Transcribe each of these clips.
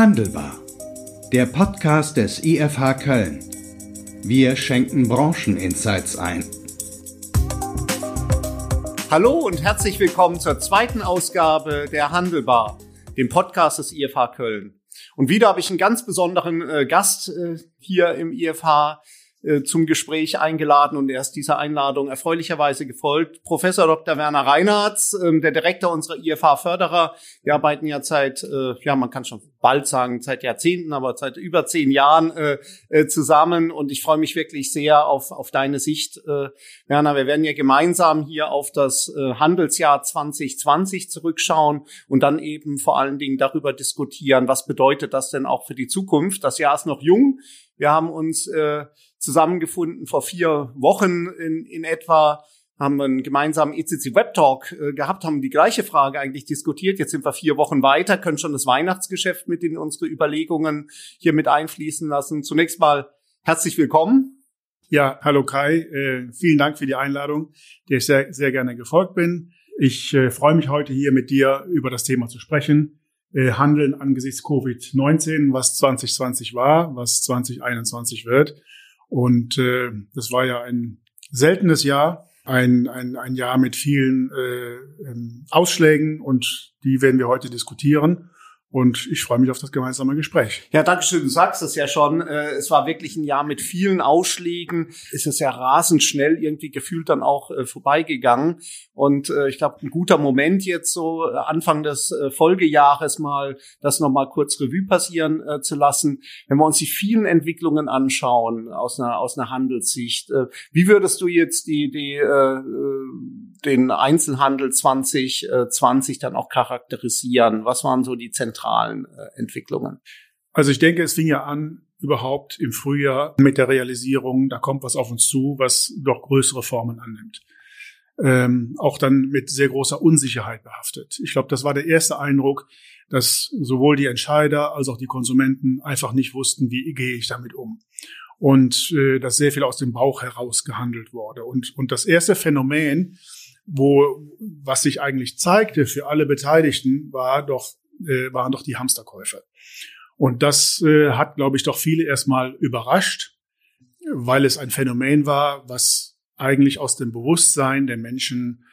Handelbar. Der Podcast des IFH Köln. Wir schenken Brancheninsights ein. Hallo und herzlich willkommen zur zweiten Ausgabe der Handelbar, dem Podcast des IFH Köln. Und wieder habe ich einen ganz besonderen äh, Gast äh, hier im IFH, äh, zum Gespräch eingeladen und er ist dieser Einladung erfreulicherweise gefolgt. Professor Dr. Werner Reinhardt, ähm, der Direktor unserer IFH-Förderer. Wir arbeiten ja seit, äh, ja, man kann schon bald sagen, seit Jahrzehnten, aber seit über zehn Jahren äh, zusammen und ich freue mich wirklich sehr auf, auf deine Sicht. Werner, wir werden ja gemeinsam hier auf das Handelsjahr 2020 zurückschauen und dann eben vor allen Dingen darüber diskutieren, was bedeutet das denn auch für die Zukunft. Das Jahr ist noch jung. Wir haben uns äh, zusammengefunden vor vier Wochen in, in etwa, haben einen gemeinsamen ECC Web Talk äh, gehabt, haben die gleiche Frage eigentlich diskutiert. Jetzt sind wir vier Wochen weiter, können schon das Weihnachtsgeschäft mit in unsere Überlegungen hier mit einfließen lassen. Zunächst mal herzlich willkommen. Ja, hallo Kai, äh, vielen Dank für die Einladung, der ich sehr, sehr gerne gefolgt bin. Ich äh, freue mich heute hier mit dir über das Thema zu sprechen äh, handeln angesichts Covid-19, was 2020 war, was 2021 wird. Und äh, das war ja ein seltenes Jahr, ein, ein, ein Jahr mit vielen äh, ähm, Ausschlägen und die werden wir heute diskutieren. Und ich freue mich auf das gemeinsame Gespräch. Ja, danke schön. Du sagst es ja schon. Äh, es war wirklich ein Jahr mit vielen Ausschlägen. Es ist ja rasend schnell irgendwie gefühlt dann auch äh, vorbeigegangen. Und äh, ich glaube, ein guter Moment jetzt so Anfang des Folgejahres mal das nochmal kurz Revue passieren zu lassen. Wenn wir uns die vielen Entwicklungen anschauen aus einer, aus einer Handelssicht, wie würdest du jetzt die, die, den Einzelhandel 2020 dann auch charakterisieren? Was waren so die zentralen zentralen äh, Entwicklungen? Also ich denke, es fing ja an überhaupt im Frühjahr mit der Realisierung, da kommt was auf uns zu, was doch größere Formen annimmt. Ähm, auch dann mit sehr großer Unsicherheit behaftet. Ich glaube, das war der erste Eindruck, dass sowohl die Entscheider als auch die Konsumenten einfach nicht wussten, wie gehe ich damit um. Und äh, dass sehr viel aus dem Bauch heraus gehandelt wurde. Und, und das erste Phänomen, wo was sich eigentlich zeigte für alle Beteiligten, war doch äh, waren doch die Hamsterkäufe. Und das äh, hat, glaube ich, doch viele erstmal überrascht, weil es ein Phänomen war, was eigentlich aus dem Bewusstsein der Menschen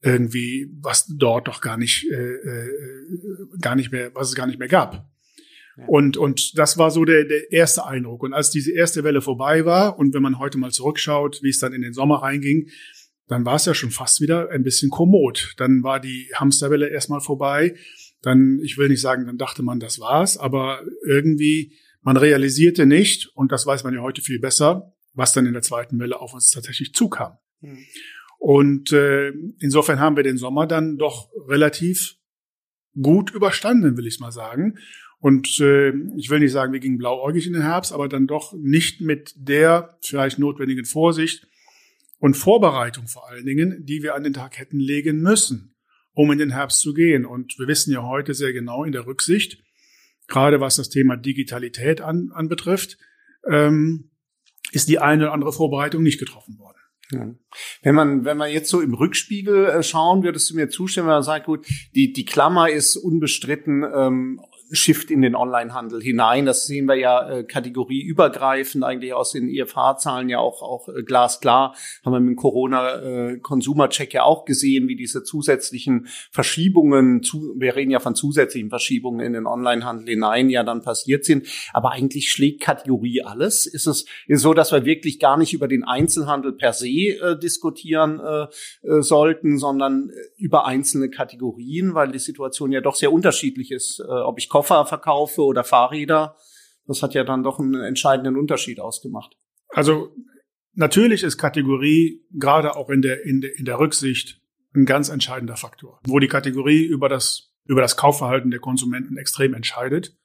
irgendwie, was dort doch gar nicht, äh, äh, gar nicht mehr, was es gar nicht mehr gab. Und, und das war so der, der erste Eindruck. Und als diese erste Welle vorbei war und wenn man heute mal zurückschaut, wie es dann in den Sommer reinging, dann war es ja schon fast wieder ein bisschen kommod. Dann war die Hamsterwelle erstmal vorbei dann, ich will nicht sagen, dann dachte man, das war's, aber irgendwie, man realisierte nicht, und das weiß man ja heute viel besser, was dann in der zweiten Welle auf uns tatsächlich zukam. Mhm. Und äh, insofern haben wir den Sommer dann doch relativ gut überstanden, will ich mal sagen. Und äh, ich will nicht sagen, wir gingen blauäugig in den Herbst, aber dann doch nicht mit der vielleicht notwendigen Vorsicht und Vorbereitung vor allen Dingen, die wir an den Tag hätten legen müssen um in den Herbst zu gehen. Und wir wissen ja heute sehr genau in der Rücksicht, gerade was das Thema Digitalität an, anbetrifft, ähm, ist die eine oder andere Vorbereitung nicht getroffen worden. Wenn man, wenn man jetzt so im Rückspiegel äh, schauen, würdest du mir zustimmen, wenn man sagt, gut, die, die Klammer ist unbestritten ähm, Shift in den Onlinehandel hinein. Das sehen wir ja äh, kategorieübergreifend eigentlich aus den IFH-Zahlen ja auch, auch äh, glasklar. Haben wir mit dem Corona-Consumer-Check äh, ja auch gesehen, wie diese zusätzlichen Verschiebungen, zu, wir reden ja von zusätzlichen Verschiebungen in den Onlinehandel hinein, ja dann passiert sind. Aber eigentlich schlägt Kategorie alles. Ist es ist so, dass wir wirklich gar nicht über den Einzelhandel per se äh, diskutieren äh, äh, sollten, sondern äh, über einzelne Kategorien, weil die Situation ja doch sehr unterschiedlich ist, äh, ob ich Koffer verkaufe oder Fahrräder. Das hat ja dann doch einen entscheidenden Unterschied ausgemacht. Also natürlich ist Kategorie gerade auch in der, in der, in der Rücksicht ein ganz entscheidender Faktor, wo die Kategorie über das, über das Kaufverhalten der Konsumenten extrem entscheidet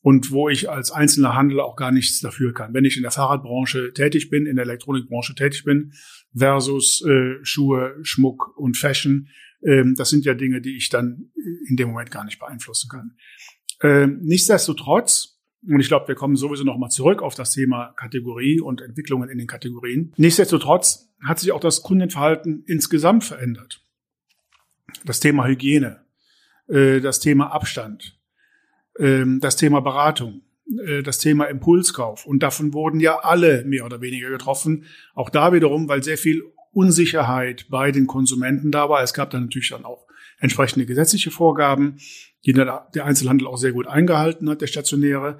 und wo ich als einzelner Handel auch gar nichts dafür kann. Wenn ich in der Fahrradbranche tätig bin, in der Elektronikbranche tätig bin, versus äh, Schuhe, Schmuck und Fashion, ähm, das sind ja Dinge, die ich dann in dem Moment gar nicht beeinflussen kann. Ähm, nichtsdestotrotz, und ich glaube, wir kommen sowieso nochmal zurück auf das Thema Kategorie und Entwicklungen in den Kategorien. Nichtsdestotrotz hat sich auch das Kundenverhalten insgesamt verändert. Das Thema Hygiene, äh, das Thema Abstand, ähm, das Thema Beratung, äh, das Thema Impulskauf. Und davon wurden ja alle mehr oder weniger getroffen. Auch da wiederum, weil sehr viel Unsicherheit bei den Konsumenten da war. Es gab dann natürlich dann auch entsprechende gesetzliche Vorgaben, die der Einzelhandel auch sehr gut eingehalten hat, der stationäre.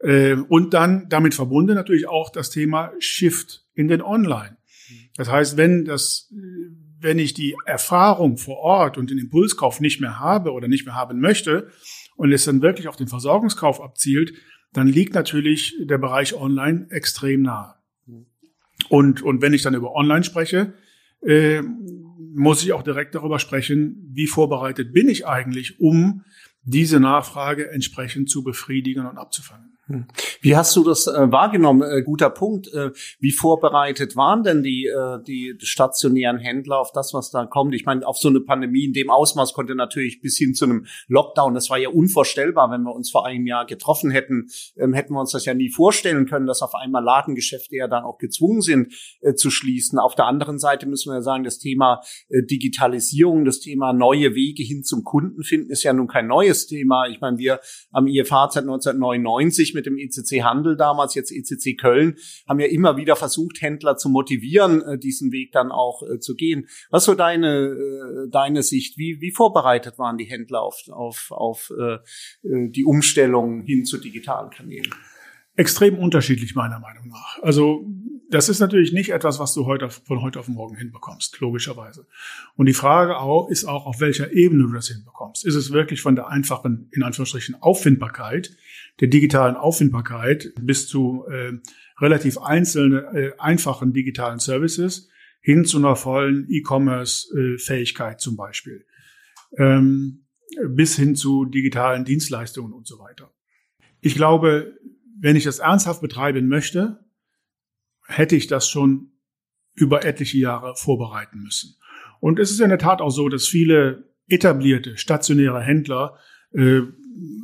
Äh, und dann damit verbunden natürlich auch das Thema Shift in den Online. Das heißt, wenn das, wenn ich die Erfahrung vor Ort und den Impulskauf nicht mehr habe oder nicht mehr haben möchte und es dann wirklich auf den Versorgungskauf abzielt, dann liegt natürlich der Bereich Online extrem nahe. Und, und wenn ich dann über Online spreche, äh, muss ich auch direkt darüber sprechen, wie vorbereitet bin ich eigentlich, um diese Nachfrage entsprechend zu befriedigen und abzufangen. Wie hast du das äh, wahrgenommen? Äh, guter Punkt. Äh, wie vorbereitet waren denn die, äh, die stationären Händler auf das, was da kommt? Ich meine, auf so eine Pandemie in dem Ausmaß konnte natürlich bis hin zu einem Lockdown, das war ja unvorstellbar, wenn wir uns vor einem Jahr getroffen hätten, ähm, hätten wir uns das ja nie vorstellen können, dass auf einmal Ladengeschäfte ja dann auch gezwungen sind äh, zu schließen. Auf der anderen Seite müssen wir ja sagen, das Thema äh, Digitalisierung, das Thema neue Wege hin zum Kunden finden, ist ja nun kein neues Thema. Ich meine, wir am IFA seit 1999 mit dem ECC Handel damals, jetzt ECC Köln, haben ja immer wieder versucht, Händler zu motivieren, äh, diesen Weg dann auch äh, zu gehen. Was so deine, äh, deine Sicht? Wie, wie vorbereitet waren die Händler auf, auf, auf die Umstellung hin zu digitalen Kanälen? Extrem unterschiedlich meiner Meinung nach. Also das ist natürlich nicht etwas, was du heute von heute auf morgen hinbekommst, logischerweise. Und die Frage auch, ist auch, auf welcher Ebene du das hinbekommst. Ist es wirklich von der einfachen, in Anführungsstrichen, Auffindbarkeit, der digitalen Auffindbarkeit bis zu äh, relativ einzelnen, äh, einfachen digitalen Services hin zu einer vollen E-Commerce-Fähigkeit zum Beispiel, ähm, bis hin zu digitalen Dienstleistungen und so weiter. Ich glaube, wenn ich das ernsthaft betreiben möchte, hätte ich das schon über etliche Jahre vorbereiten müssen. Und es ist in der Tat auch so, dass viele etablierte stationäre Händler, äh,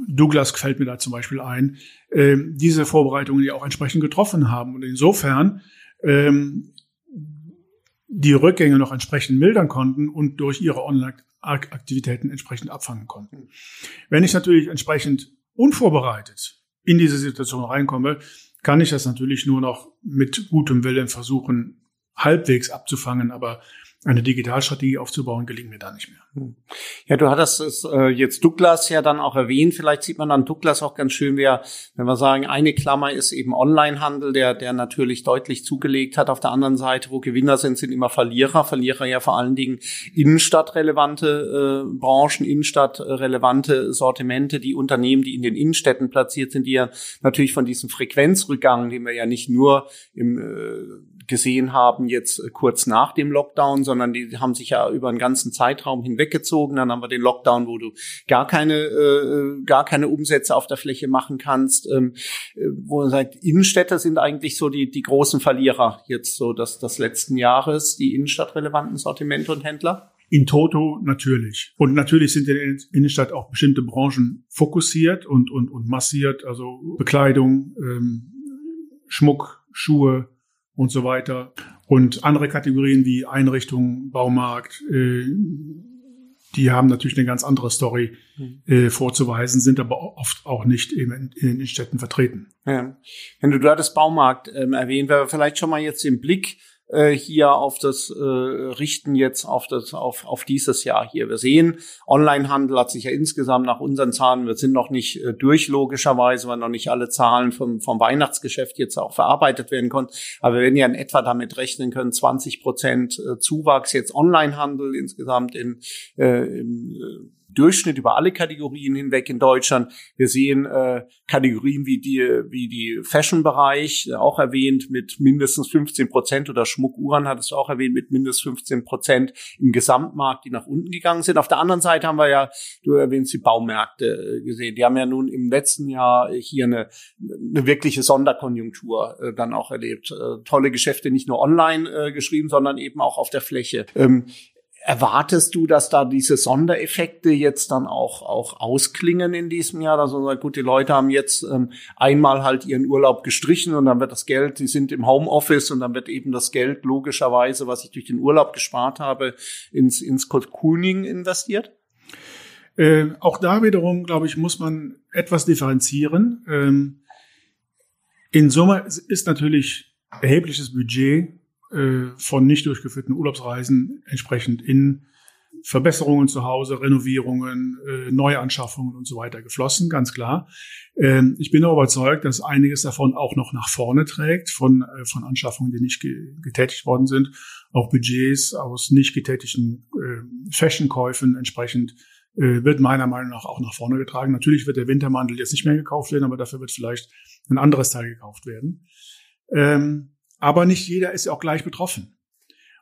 Douglas fällt mir da zum Beispiel ein, äh, diese Vorbereitungen ja auch entsprechend getroffen haben. Und insofern ähm, die Rückgänge noch entsprechend mildern konnten und durch ihre Online-Aktivitäten entsprechend abfangen konnten. Wenn ich natürlich entsprechend unvorbereitet in diese Situation reinkomme, kann ich das natürlich nur noch mit gutem Willen versuchen, halbwegs abzufangen, aber eine Digitalstrategie aufzubauen, gelingt mir da nicht mehr. Hm. Ja, du hattest es äh, jetzt Douglas ja dann auch erwähnt. Vielleicht sieht man dann Douglas auch ganz schön, wer, wenn wir sagen, eine Klammer ist eben Onlinehandel, der, der natürlich deutlich zugelegt hat. Auf der anderen Seite, wo Gewinner sind, sind immer Verlierer. Verlierer ja vor allen Dingen innenstadtrelevante äh, Branchen, innenstadtrelevante Sortimente, die Unternehmen, die in den Innenstädten platziert sind, die ja natürlich von diesem Frequenzrückgang, den wir ja nicht nur im äh, gesehen haben, jetzt äh, kurz nach dem Lockdown, sondern die haben sich ja über einen ganzen Zeitraum hinweggezogen. Dann haben wir den Lockdown, wo du gar keine, äh, gar keine Umsätze auf der Fläche machen kannst. Ähm, äh, wo man sagt, Innenstädte sind eigentlich so die, die großen Verlierer jetzt so des, des letzten Jahres, die innenstadtrelevanten Sortimente und Händler. In Toto natürlich. Und natürlich sind in der Innenstadt auch bestimmte Branchen fokussiert und, und, und massiert, also Bekleidung, ähm, Schmuck, Schuhe, und so weiter. Und andere Kategorien wie Einrichtung, Baumarkt, äh, die haben natürlich eine ganz andere Story mhm. äh, vorzuweisen, sind aber oft auch nicht in, in den Städten vertreten. Ja. Wenn du da das Baumarkt ähm, erwähnt, wäre vielleicht schon mal jetzt im Blick äh, hier auf das äh, richten jetzt auf das auf auf dieses Jahr hier. Wir sehen, Onlinehandel hat sich ja insgesamt nach unseren Zahlen, wir sind noch nicht äh, durch logischerweise, weil noch nicht alle Zahlen vom vom Weihnachtsgeschäft jetzt auch verarbeitet werden konnten, aber wir werden ja in etwa damit rechnen können, 20 Prozent äh, Zuwachs jetzt Onlinehandel insgesamt in, äh, im äh, Durchschnitt über alle Kategorien hinweg in Deutschland. Wir sehen äh, Kategorien wie die, wie die Fashion-Bereich, äh, auch erwähnt, mit mindestens 15 Prozent oder Schmuckuhren hat es auch erwähnt, mit mindestens 15 Prozent im Gesamtmarkt, die nach unten gegangen sind. Auf der anderen Seite haben wir ja, du erwähnst die Baumärkte äh, gesehen. Die haben ja nun im letzten Jahr hier eine, eine wirkliche Sonderkonjunktur äh, dann auch erlebt. Äh, tolle Geschäfte nicht nur online äh, geschrieben, sondern eben auch auf der Fläche. Ähm, Erwartest du, dass da diese Sondereffekte jetzt dann auch, auch ausklingen in diesem Jahr? Also gut, die Leute haben jetzt ähm, einmal halt ihren Urlaub gestrichen und dann wird das Geld, die sind im Homeoffice und dann wird eben das Geld logischerweise, was ich durch den Urlaub gespart habe, ins, ins Cocooning investiert? Äh, auch da wiederum, glaube ich, muss man etwas differenzieren. Ähm, in Summe ist natürlich erhebliches Budget von nicht durchgeführten Urlaubsreisen entsprechend in Verbesserungen zu Hause, Renovierungen, äh, Neuanschaffungen und so weiter geflossen, ganz klar. Ähm, ich bin auch überzeugt, dass einiges davon auch noch nach vorne trägt, von, äh, von Anschaffungen, die nicht ge getätigt worden sind, auch Budgets aus nicht getätigten äh, Fashionkäufen entsprechend äh, wird meiner Meinung nach auch nach vorne getragen. Natürlich wird der Wintermantel jetzt nicht mehr gekauft werden, aber dafür wird vielleicht ein anderes Teil gekauft werden. Aber nicht jeder ist ja auch gleich betroffen.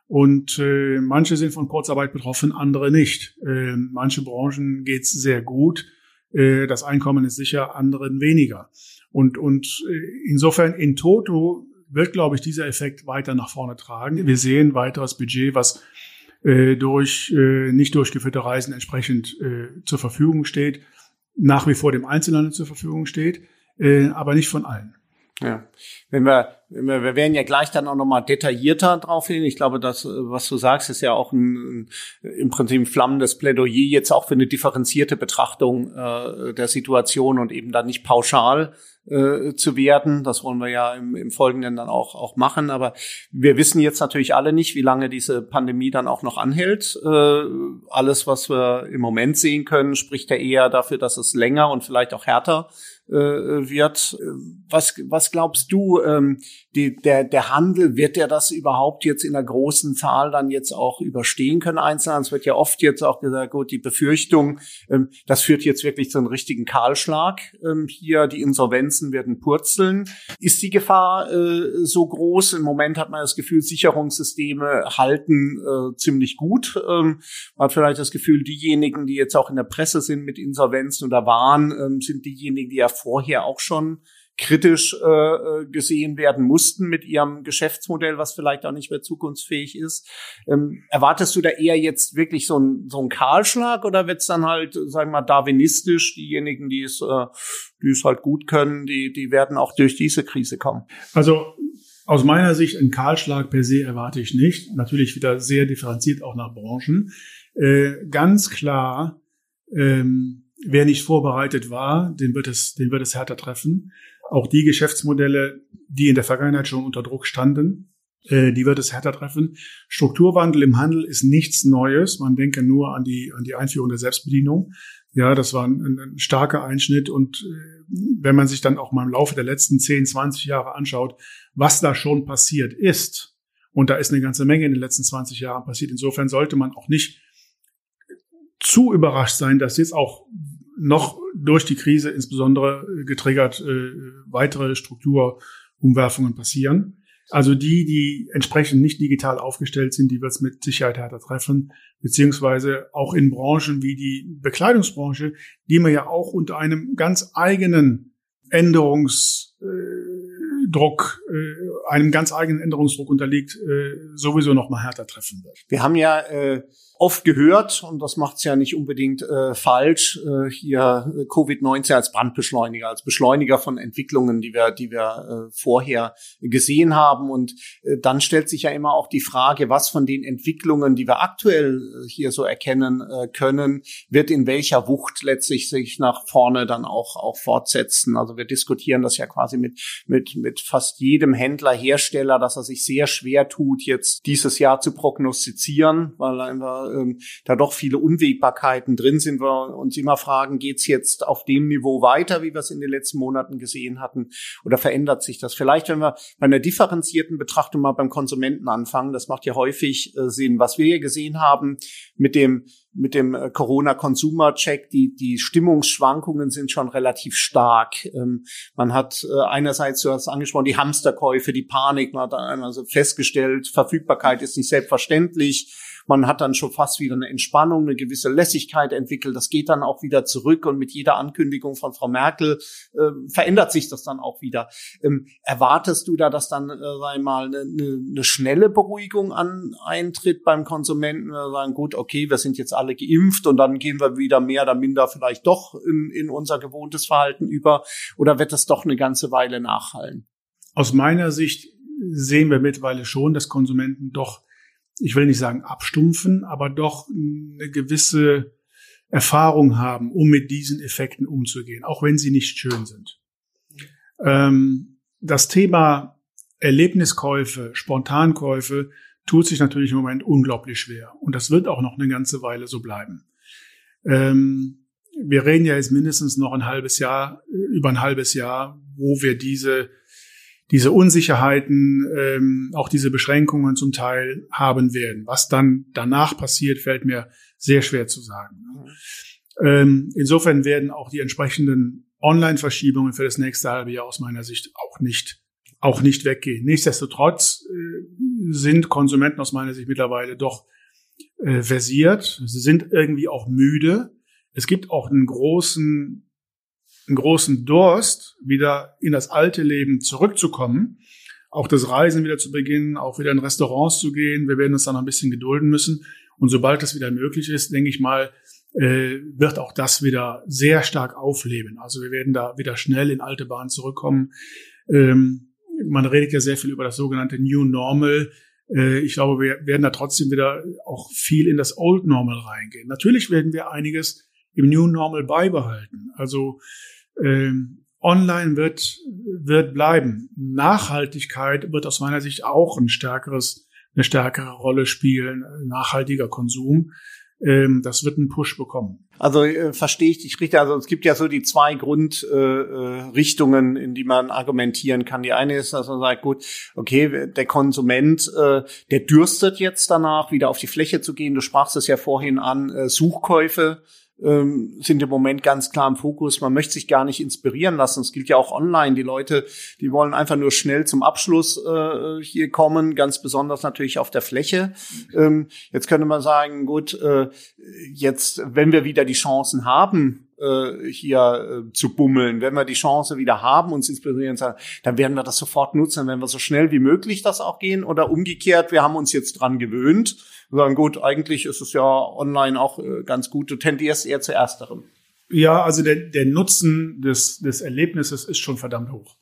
Und äh, manche sind von Kurzarbeit betroffen, andere nicht. Äh, manche Branchen geht's sehr gut. Äh, das Einkommen ist sicher, anderen weniger. Und, und äh, insofern in Toto wird, glaube ich, dieser Effekt weiter nach vorne tragen. Wir sehen weiteres Budget, was äh, durch äh, nicht durchgeführte Reisen entsprechend äh, zur Verfügung steht, nach wie vor dem Einzelnen zur Verfügung steht, äh, aber nicht von allen. Ja, wenn wir, wenn wir, wir werden ja gleich dann auch nochmal detaillierter drauf hin. Ich glaube, das, was du sagst, ist ja auch ein, im Prinzip ein flammendes Plädoyer jetzt auch für eine differenzierte Betrachtung äh, der Situation und eben dann nicht pauschal äh, zu werden. Das wollen wir ja im, im Folgenden dann auch, auch machen. Aber wir wissen jetzt natürlich alle nicht, wie lange diese Pandemie dann auch noch anhält. Äh, alles, was wir im Moment sehen können, spricht ja eher dafür, dass es länger und vielleicht auch härter äh, wird. Was, was glaubst du, ähm, die, der, der Handel, wird der das überhaupt jetzt in der großen Zahl dann jetzt auch überstehen können einzeln? Es wird ja oft jetzt auch gesagt, gut, die Befürchtung, ähm, das führt jetzt wirklich zu einem richtigen Kahlschlag. Ähm, hier die Insolvenzen werden purzeln. Ist die Gefahr äh, so groß? Im Moment hat man das Gefühl, Sicherungssysteme halten äh, ziemlich gut. Ähm, man hat vielleicht das Gefühl, diejenigen, die jetzt auch in der Presse sind mit Insolvenzen oder waren, ähm, sind diejenigen, die ja vorher auch schon kritisch äh, äh, gesehen werden mussten mit ihrem Geschäftsmodell, was vielleicht auch nicht mehr zukunftsfähig ist. Ähm, erwartest du da eher jetzt wirklich so ein so ein Kahlschlag oder wird's dann halt, sagen wir mal, darwinistisch, diejenigen, die es, äh, die es halt gut können, die, die werden auch durch diese Krise kommen? Also aus meiner Sicht ein Kahlschlag per se erwarte ich nicht. Natürlich wieder sehr differenziert auch nach Branchen. Äh, ganz klar, ähm, wer nicht vorbereitet war, den wird es, den wird es härter treffen. Auch die Geschäftsmodelle, die in der Vergangenheit schon unter Druck standen, äh, die wird es härter treffen. Strukturwandel im Handel ist nichts Neues. Man denke nur an die, an die Einführung der Selbstbedienung. Ja, das war ein, ein starker Einschnitt. Und äh, wenn man sich dann auch mal im Laufe der letzten 10, 20 Jahre anschaut, was da schon passiert ist, und da ist eine ganze Menge in den letzten 20 Jahren passiert. Insofern sollte man auch nicht zu überrascht sein, dass jetzt auch noch durch die Krise insbesondere getriggert äh, weitere Strukturumwerfungen passieren. Also die, die entsprechend nicht digital aufgestellt sind, die wird es mit Sicherheit härter treffen, beziehungsweise auch in Branchen wie die Bekleidungsbranche, die man ja auch unter einem ganz eigenen Änderungsdruck, äh, einem ganz eigenen Änderungsdruck unterliegt, äh, sowieso noch mal härter treffen wird. Wir haben ja äh, oft gehört, und das macht es ja nicht unbedingt äh, falsch, äh, hier äh, Covid-19 als Brandbeschleuniger, als Beschleuniger von Entwicklungen, die wir, die wir äh, vorher gesehen haben. Und äh, dann stellt sich ja immer auch die Frage, was von den Entwicklungen, die wir aktuell äh, hier so erkennen äh, können, wird in welcher Wucht letztlich sich nach vorne dann auch, auch fortsetzen. Also wir diskutieren das ja quasi mit, mit, mit fast jedem Händler, Hersteller, dass er sich sehr schwer tut, jetzt dieses Jahr zu prognostizieren, weil einfach ähm, da doch viele Unwägbarkeiten drin sind, wir uns immer fragen, geht's jetzt auf dem Niveau weiter, wie wir es in den letzten Monaten gesehen hatten, oder verändert sich das? Vielleicht, wenn wir bei einer differenzierten Betrachtung mal beim Konsumenten anfangen, das macht ja häufig äh, Sinn. Was wir hier gesehen haben mit dem mit dem äh, Corona-Consumer-Check, die, die Stimmungsschwankungen sind schon relativ stark. Ähm, man hat äh, einerseits, du hast angesprochen, die Hamsterkäufe, die Panik, man hat also festgestellt, Verfügbarkeit ist nicht selbstverständlich. Man hat dann schon fast wieder eine Entspannung, eine gewisse Lässigkeit entwickelt. Das geht dann auch wieder zurück und mit jeder Ankündigung von Frau Merkel äh, verändert sich das dann auch wieder. Ähm, erwartest du da, dass dann, äh, sag mal, eine, eine schnelle Beruhigung an eintritt beim Konsumenten? Wir sagen, gut, okay, wir sind jetzt alle geimpft und dann gehen wir wieder mehr oder minder vielleicht doch in, in unser gewohntes Verhalten über oder wird das doch eine ganze Weile nachhallen? Aus meiner Sicht sehen wir mittlerweile schon, dass Konsumenten doch ich will nicht sagen abstumpfen, aber doch eine gewisse Erfahrung haben, um mit diesen Effekten umzugehen, auch wenn sie nicht schön sind. Ähm, das Thema Erlebniskäufe, Spontankäufe tut sich natürlich im Moment unglaublich schwer. Und das wird auch noch eine ganze Weile so bleiben. Ähm, wir reden ja jetzt mindestens noch ein halbes Jahr, über ein halbes Jahr, wo wir diese, diese Unsicherheiten, ähm, auch diese Beschränkungen zum Teil haben werden. Was dann danach passiert, fällt mir sehr schwer zu sagen. Ähm, insofern werden auch die entsprechenden Online-Verschiebungen für das nächste halbe Jahr aus meiner Sicht auch nicht, auch nicht weggehen. Nichtsdestotrotz äh, sind Konsumenten aus meiner Sicht mittlerweile doch äh, versiert. Sie sind irgendwie auch müde es gibt auch einen großen, einen großen Durst, wieder in das alte Leben zurückzukommen, auch das Reisen wieder zu beginnen, auch wieder in Restaurants zu gehen. Wir werden uns dann noch ein bisschen gedulden müssen. Und sobald das wieder möglich ist, denke ich mal, äh, wird auch das wieder sehr stark aufleben. Also wir werden da wieder schnell in alte Bahnen zurückkommen. Ähm, man redet ja sehr viel über das sogenannte New Normal. Äh, ich glaube, wir werden da trotzdem wieder auch viel in das Old Normal reingehen. Natürlich werden wir einiges im New Normal beibehalten. Also online wird, wird bleiben. Nachhaltigkeit wird aus meiner Sicht auch ein stärkeres, eine stärkere Rolle spielen, nachhaltiger Konsum. Ähm, das wird einen Push bekommen. Also äh, verstehe ich dich richtig. Also es gibt ja so die zwei Grundrichtungen, äh, äh in die man argumentieren kann. Die eine ist, dass man sagt, gut, okay, der Konsument, äh, der dürstet jetzt danach, wieder auf die Fläche zu gehen. Du sprachst es ja vorhin an, äh, Suchkäufe ähm, sind im Moment ganz klar im Fokus. Man möchte sich gar nicht inspirieren lassen. Es gilt ja auch online. Die Leute, die wollen einfach nur schnell zum Abschluss äh, hier kommen, ganz besonders natürlich auf der Fläche. Ähm, jetzt könnte man sagen, gut, äh, jetzt, wenn wir wieder die Chancen haben, äh, hier äh, zu bummeln. Wenn wir die Chance wieder haben, uns inspirieren zu dann werden wir das sofort nutzen, wenn wir so schnell wie möglich das auch gehen. Oder umgekehrt, wir haben uns jetzt dran gewöhnt und sagen, gut, eigentlich ist es ja online auch äh, ganz gut. Du tendierst eher zu ersterem. Ja, also der, der Nutzen des, des Erlebnisses ist schon verdammt hoch.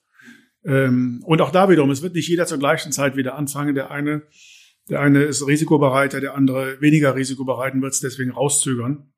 Ähm, und auch da wiederum, es wird nicht jeder zur gleichen Zeit wieder anfangen. Der eine, der eine ist risikobereiter, der andere weniger risikobereit und wird es deswegen rauszögern.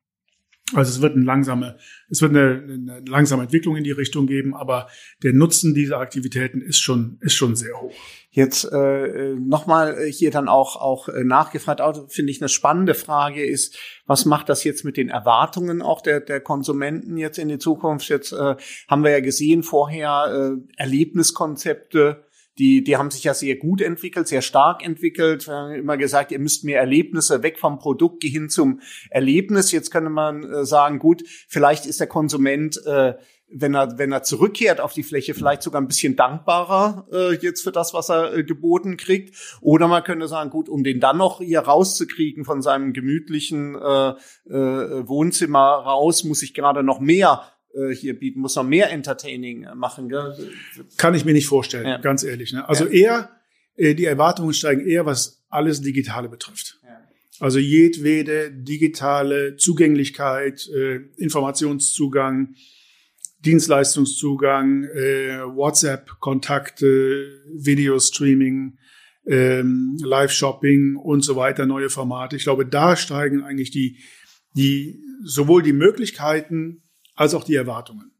Also es wird eine langsame, es wird eine, eine, langsame Entwicklung in die Richtung geben, aber der Nutzen dieser Aktivitäten ist schon ist schon sehr hoch. Jetzt äh, nochmal hier dann auch auch äh, nachgefragt, auch finde ich eine spannende Frage ist, was macht das jetzt mit den Erwartungen auch der der Konsumenten jetzt in die Zukunft? Jetzt äh, haben wir ja gesehen vorher äh, Erlebniskonzepte die, die haben sich ja sehr gut entwickelt, sehr stark entwickelt. Wir haben immer gesagt, ihr müsst mehr Erlebnisse weg vom Produkt hin zum Erlebnis. Jetzt könnte man äh, sagen, gut, vielleicht ist der Konsument, äh, wenn er, wenn er zurückkehrt auf die Fläche, vielleicht sogar ein bisschen dankbarer äh, jetzt für das, was er äh, geboten kriegt. Oder man könnte sagen, gut, um den dann noch hier rauszukriegen von seinem gemütlichen äh, äh, Wohnzimmer raus, muss ich gerade noch mehr äh, hier bieten, muss noch mehr Entertaining äh, machen. Gell? Kann ich mir nicht vorstellen, ja. ganz ehrlich. Ne? Also ja. eher, äh, die Erwartungen steigen eher, was alles Digitale betrifft. Ja. Also jedwede digitale Zugänglichkeit, äh, Informationszugang, Dienstleistungszugang, äh, WhatsApp-Kontakte, Videostreaming, ähm, Live-Shopping und so weiter, neue Formate. Ich glaube, da steigen eigentlich die, die sowohl die Möglichkeiten als auch die Erwartungen.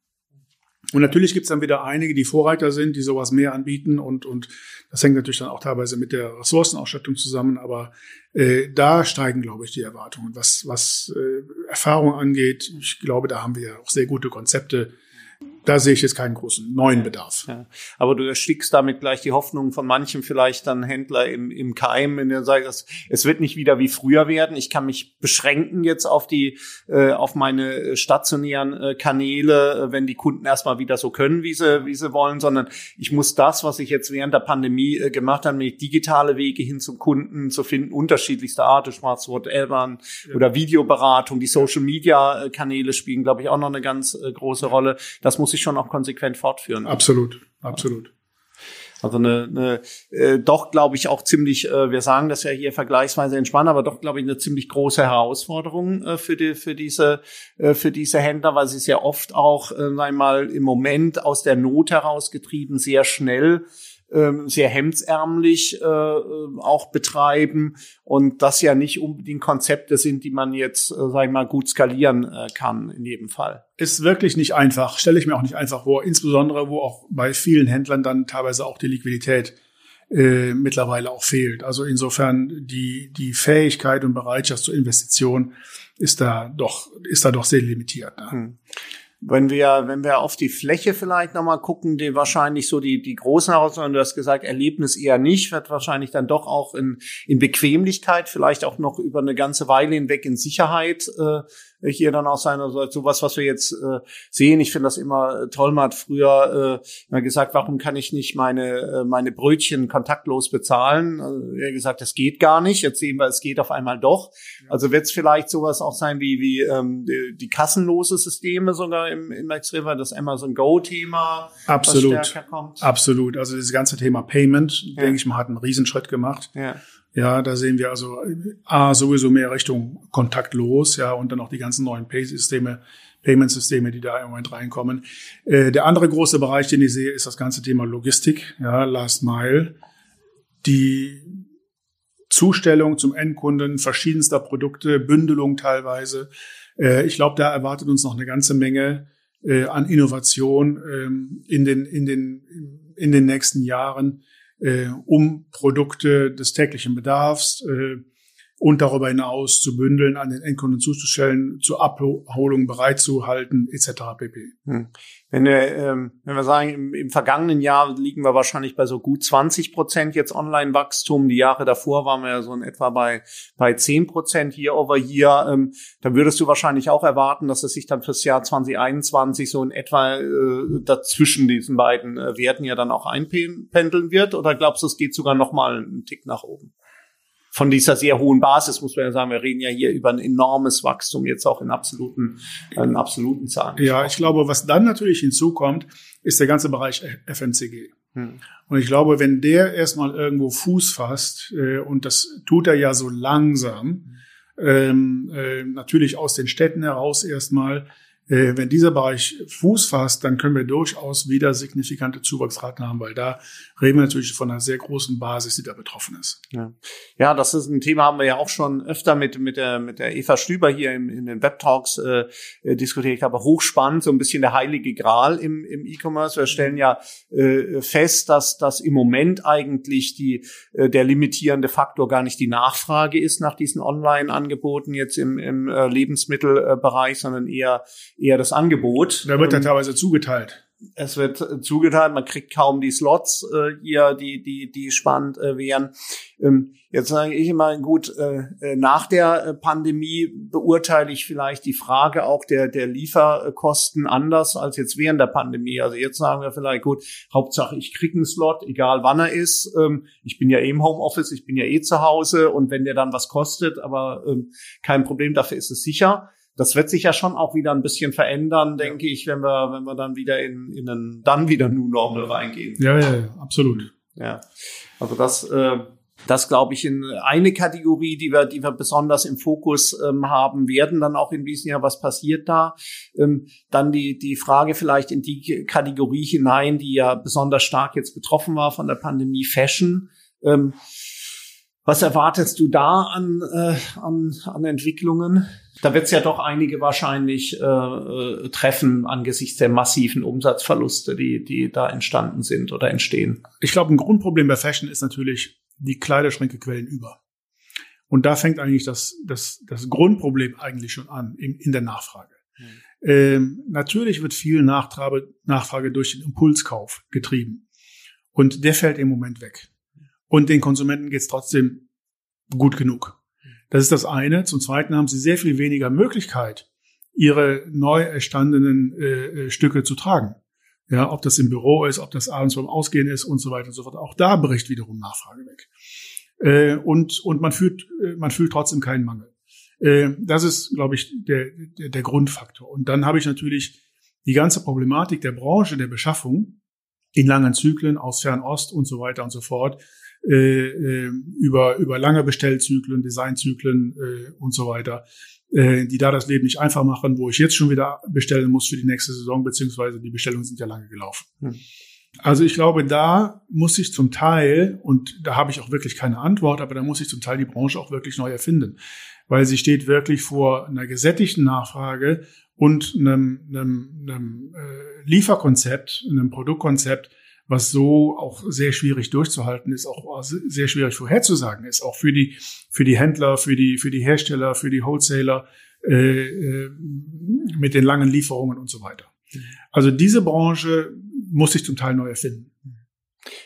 Und natürlich gibt es dann wieder einige, die Vorreiter sind, die sowas mehr anbieten und, und das hängt natürlich dann auch teilweise mit der Ressourcenausstattung zusammen, aber äh, da steigen, glaube ich, die Erwartungen. Was, was äh, Erfahrung angeht, ich glaube, da haben wir auch sehr gute Konzepte, da sehe ich jetzt keinen großen neuen Bedarf. Ja. Aber du erstickst damit gleich die Hoffnung von manchem vielleicht dann Händler im, im Keim, wenn der sagt, es wird nicht wieder wie früher werden. Ich kann mich beschränken jetzt auf die, äh, auf meine stationären äh, Kanäle, äh, wenn die Kunden erstmal wieder so können, wie sie, wie sie wollen, sondern ich muss das, was ich jetzt während der Pandemie äh, gemacht habe, nämlich digitale Wege hin zum Kunden zu finden, unterschiedlichste Art, du sprachst Wort Elbern ja. oder Videoberatung, die Social Media äh, Kanäle spielen, glaube ich, auch noch eine ganz äh, große Rolle. Das muss ich schon auch konsequent fortführen. Absolut, absolut. Also eine, eine äh, doch, glaube ich, auch ziemlich, äh, wir sagen das ja hier vergleichsweise entspannt, aber doch, glaube ich, eine ziemlich große Herausforderung äh, für, die, für, diese, äh, für diese Händler, weil sie sehr oft auch, äh, einmal im Moment aus der Not herausgetrieben, sehr schnell ähm, sehr hemdsärmlich äh, auch betreiben und das ja nicht unbedingt Konzepte sind, die man jetzt, äh, sag ich mal, gut skalieren äh, kann in jedem Fall. Ist wirklich nicht einfach, stelle ich mir auch nicht einfach vor, insbesondere wo auch bei vielen Händlern dann teilweise auch die Liquidität äh, mittlerweile auch fehlt. Also insofern die, die Fähigkeit und Bereitschaft zur Investition ist da doch, ist da doch sehr limitiert. Ne? Hm. Wenn wir, wenn wir auf die Fläche vielleicht nochmal gucken, die wahrscheinlich so die, die großen Herausforderungen, du hast gesagt, Erlebnis eher nicht, wird wahrscheinlich dann doch auch in, in Bequemlichkeit, vielleicht auch noch über eine ganze Weile hinweg in Sicherheit äh, hier dann auch sein. Also sowas, was wir jetzt äh, sehen. Ich finde das immer äh, toll. Man hat früher äh, immer gesagt, warum kann ich nicht meine, äh, meine Brötchen kontaktlos bezahlen? Also, er gesagt, das geht gar nicht. Jetzt sehen wir, es geht auf einmal doch. Also wird es vielleicht sowas auch sein wie, wie ähm, die, die kassenlose Systeme sogar im, im Extremfall, das Amazon Go-Thema. Absolut. Absolut. Also das ganze Thema Payment, ja. denke ich mal, hat einen Riesenschritt gemacht. Ja. Ja, da sehen wir also A, sowieso mehr Richtung kontaktlos, ja, und dann auch die ganzen neuen Pay-Systeme, Payment-Systeme, die da im Moment reinkommen. Äh, der andere große Bereich, den ich sehe, ist das ganze Thema Logistik, ja, Last Mile. Die Zustellung zum Endkunden verschiedenster Produkte, Bündelung teilweise. Äh, ich glaube, da erwartet uns noch eine ganze Menge äh, an Innovation ähm, in den, in den, in den nächsten Jahren äh, um Produkte des täglichen Bedarfs äh, und darüber hinaus zu bündeln, an den Endkunden zuzustellen, zur Abholung bereitzuhalten, etc. pp. Hm. Wenn wir, ähm, wenn wir sagen, im, im, vergangenen Jahr liegen wir wahrscheinlich bei so gut 20 Prozent jetzt Online-Wachstum. Die Jahre davor waren wir ja so in etwa bei, bei 10 Prozent hier over hier. Ähm, dann würdest du wahrscheinlich auch erwarten, dass es sich dann fürs Jahr 2021 so in etwa äh, dazwischen diesen beiden äh, Werten ja dann auch einpendeln wird. Oder glaubst du, es geht sogar noch mal einen Tick nach oben? Von dieser sehr hohen Basis, muss man ja sagen, wir reden ja hier über ein enormes Wachstum, jetzt auch in absoluten, in absoluten Zahlen. Ja, ich glaube, was dann natürlich hinzukommt, ist der ganze Bereich FMCG. Hm. Und ich glaube, wenn der erstmal irgendwo Fuß fasst, äh, und das tut er ja so langsam, ähm, äh, natürlich aus den Städten heraus erstmal, äh, wenn dieser Bereich Fuß fasst, dann können wir durchaus wieder signifikante Zuwachsraten haben, weil da reden wir natürlich von einer sehr großen Basis, die da betroffen ist. Ja, ja das ist ein Thema, haben wir ja auch schon öfter mit, mit, der, mit der Eva Stüber hier im, in den Webtalks äh, äh diskutiert. Ich glaube, hochspannend, so ein bisschen der heilige Gral im, im E-Commerce. Wir stellen ja äh, fest, dass, dass im Moment eigentlich die, äh, der limitierende Faktor gar nicht die Nachfrage ist nach diesen Online-Angeboten jetzt im, im äh, Lebensmittelbereich, sondern eher eher das Angebot. Da wird dann teilweise zugeteilt. Es wird zugeteilt, man kriegt kaum die Slots äh, hier, die die die spannend äh, wären. Ähm, jetzt sage ich immer gut, äh, äh nach der äh, Pandemie beurteile ich vielleicht die Frage auch der der Lieferkosten anders als jetzt während der Pandemie. Also jetzt sagen wir vielleicht gut, Hauptsache ich krieg einen Slot, egal wann er ist. Ähm, ich bin ja eh im Homeoffice, ich bin ja eh zu Hause und wenn der dann was kostet, aber ähm, kein Problem, dafür ist es sicher das wird sich ja schon auch wieder ein bisschen verändern, denke ich, wenn wir, wenn wir dann wieder in, in einen, dann wieder New Normal reingehen. Ja, ja, ja absolut. Ja. Also das, äh, das glaube ich in eine Kategorie, die wir, die wir besonders im Fokus ähm, haben werden, dann auch in diesem Jahr, was passiert da? Ähm, dann die, die Frage vielleicht in die Kategorie hinein, die ja besonders stark jetzt betroffen war von der Pandemie, Fashion. Ähm, was erwartest du da an, äh, an, an Entwicklungen? Da wird es ja doch einige wahrscheinlich äh, äh, treffen angesichts der massiven Umsatzverluste, die, die da entstanden sind oder entstehen. Ich glaube, ein Grundproblem bei Fashion ist natürlich, die Kleiderschränke quellen über. Und da fängt eigentlich das, das, das Grundproblem eigentlich schon an, in, in der Nachfrage. Hm. Ähm, natürlich wird viel Nachtrage, Nachfrage durch den Impulskauf getrieben. Und der fällt im Moment weg. Und den Konsumenten geht's trotzdem gut genug. Das ist das eine. Zum Zweiten haben sie sehr viel weniger Möglichkeit, ihre neu erstandenen äh, äh, Stücke zu tragen. Ja, ob das im Büro ist, ob das abends beim Ausgehen ist und so weiter und so fort. Auch da bricht wiederum Nachfrage weg. Äh, und, und man fühlt, äh, man fühlt trotzdem keinen Mangel. Äh, das ist, glaube ich, der, der, der Grundfaktor. Und dann habe ich natürlich die ganze Problematik der Branche, der Beschaffung in langen Zyklen aus Fernost und so weiter und so fort, äh, äh, über, über lange Bestellzyklen, Designzyklen äh, und so weiter, äh, die da das Leben nicht einfach machen, wo ich jetzt schon wieder bestellen muss für die nächste Saison, beziehungsweise die Bestellungen sind ja lange gelaufen. Hm. Also ich glaube, da muss sich zum Teil, und da habe ich auch wirklich keine Antwort, aber da muss sich zum Teil die Branche auch wirklich neu erfinden. Weil sie steht wirklich vor einer gesättigten Nachfrage und einem, einem, einem äh, Lieferkonzept, einem Produktkonzept, was so auch sehr schwierig durchzuhalten ist, auch sehr schwierig vorherzusagen ist, auch für die, für die Händler, für die, für die Hersteller, für die Wholesaler, äh, äh, mit den langen Lieferungen und so weiter. Also diese Branche muss sich zum Teil neu erfinden.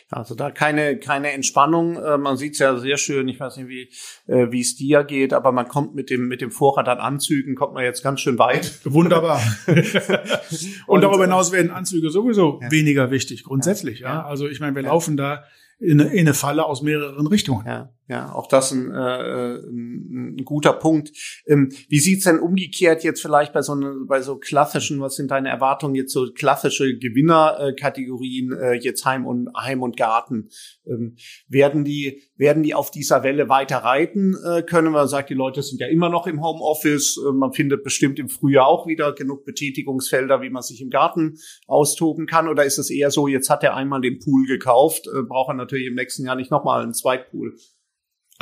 Also da keine, keine Entspannung. Äh, man sieht es ja sehr schön. Ich weiß nicht, wie äh, wie es dir geht, aber man kommt mit dem mit dem Vorrat an Anzügen kommt man jetzt ganz schön weit. Wunderbar. und, und, darüber hinaus werden Anzüge sowieso ja. weniger wichtig grundsätzlich. Ja. ja. Also ich meine, wir ja. laufen da in eine, in eine Falle aus mehreren Richtungen. Ja, ja, auch das ein, äh, ein, ein guter Punkt. Ähm, wie sieht's denn umgekehrt jetzt vielleicht bei so bei so klassischen, was sind deine Erwartungen jetzt so klassische Gewinnerkategorien äh, jetzt Heim und Heim und Garten? Ähm, werden die werden die auf dieser Welle weiter reiten äh, können? Man sagt, die Leute sind ja immer noch im Homeoffice. Äh, man findet bestimmt im Frühjahr auch wieder genug Betätigungsfelder, wie man sich im Garten austoben kann. Oder ist es eher so, jetzt hat er einmal den Pool gekauft, äh, braucht er natürlich im nächsten Jahr nicht nochmal einen Zweitpool?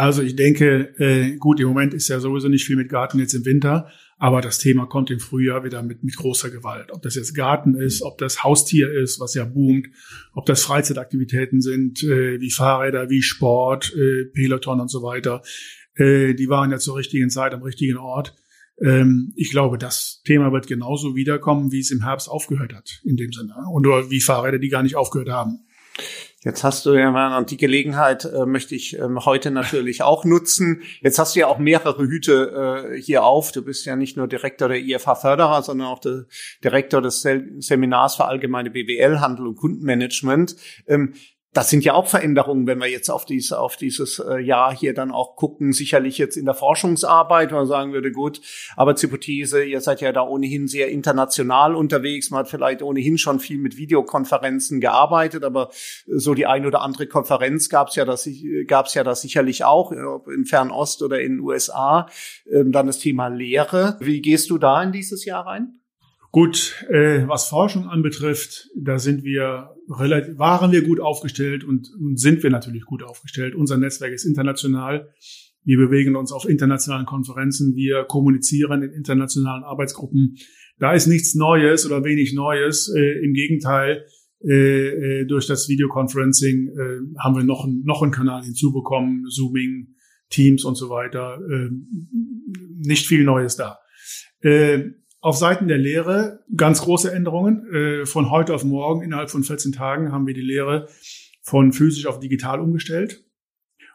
Also ich denke, äh, gut, im Moment ist ja sowieso nicht viel mit Garten jetzt im Winter, aber das Thema kommt im Frühjahr wieder mit, mit großer Gewalt. Ob das jetzt Garten ist, ob das Haustier ist, was ja boomt, ob das Freizeitaktivitäten sind, äh, wie Fahrräder, wie Sport, äh, Peloton und so weiter. Äh, die waren ja zur richtigen Zeit am richtigen Ort. Ähm, ich glaube, das Thema wird genauso wiederkommen, wie es im Herbst aufgehört hat, in dem Sinne. Und wie Fahrräder, die gar nicht aufgehört haben. Jetzt hast du ja mal die Gelegenheit, äh, möchte ich ähm, heute natürlich auch nutzen. Jetzt hast du ja auch mehrere Hüte äh, hier auf. Du bist ja nicht nur Direktor der IFH Förderer, sondern auch der Direktor des Seminars für allgemeine BWL, Handel und Kundenmanagement. Ähm, das sind ja auch Veränderungen, wenn wir jetzt auf, dies, auf dieses äh, Jahr hier dann auch gucken. Sicherlich jetzt in der Forschungsarbeit, man sagen würde, gut, Arbeitshypothese, ihr seid ja da ohnehin sehr international unterwegs. Man hat vielleicht ohnehin schon viel mit Videokonferenzen gearbeitet, aber so die ein oder andere Konferenz gab es ja, gab's ja das sicherlich auch, ob in Fernost oder in den USA. Ähm, dann das Thema Lehre. Wie gehst du da in dieses Jahr rein? Gut, äh, was Forschung anbetrifft, da sind wir relativ, waren wir gut aufgestellt und, sind wir natürlich gut aufgestellt. Unser Netzwerk ist international. Wir bewegen uns auf internationalen Konferenzen. Wir kommunizieren in internationalen Arbeitsgruppen. Da ist nichts Neues oder wenig Neues. Äh, Im Gegenteil, äh, äh durch das Videoconferencing äh, haben wir noch, noch einen Kanal hinzubekommen, Zooming, Teams und so weiter. Äh, nicht viel Neues da. Äh, auf Seiten der Lehre ganz große Änderungen. Äh, von heute auf morgen, innerhalb von 14 Tagen, haben wir die Lehre von physisch auf digital umgestellt.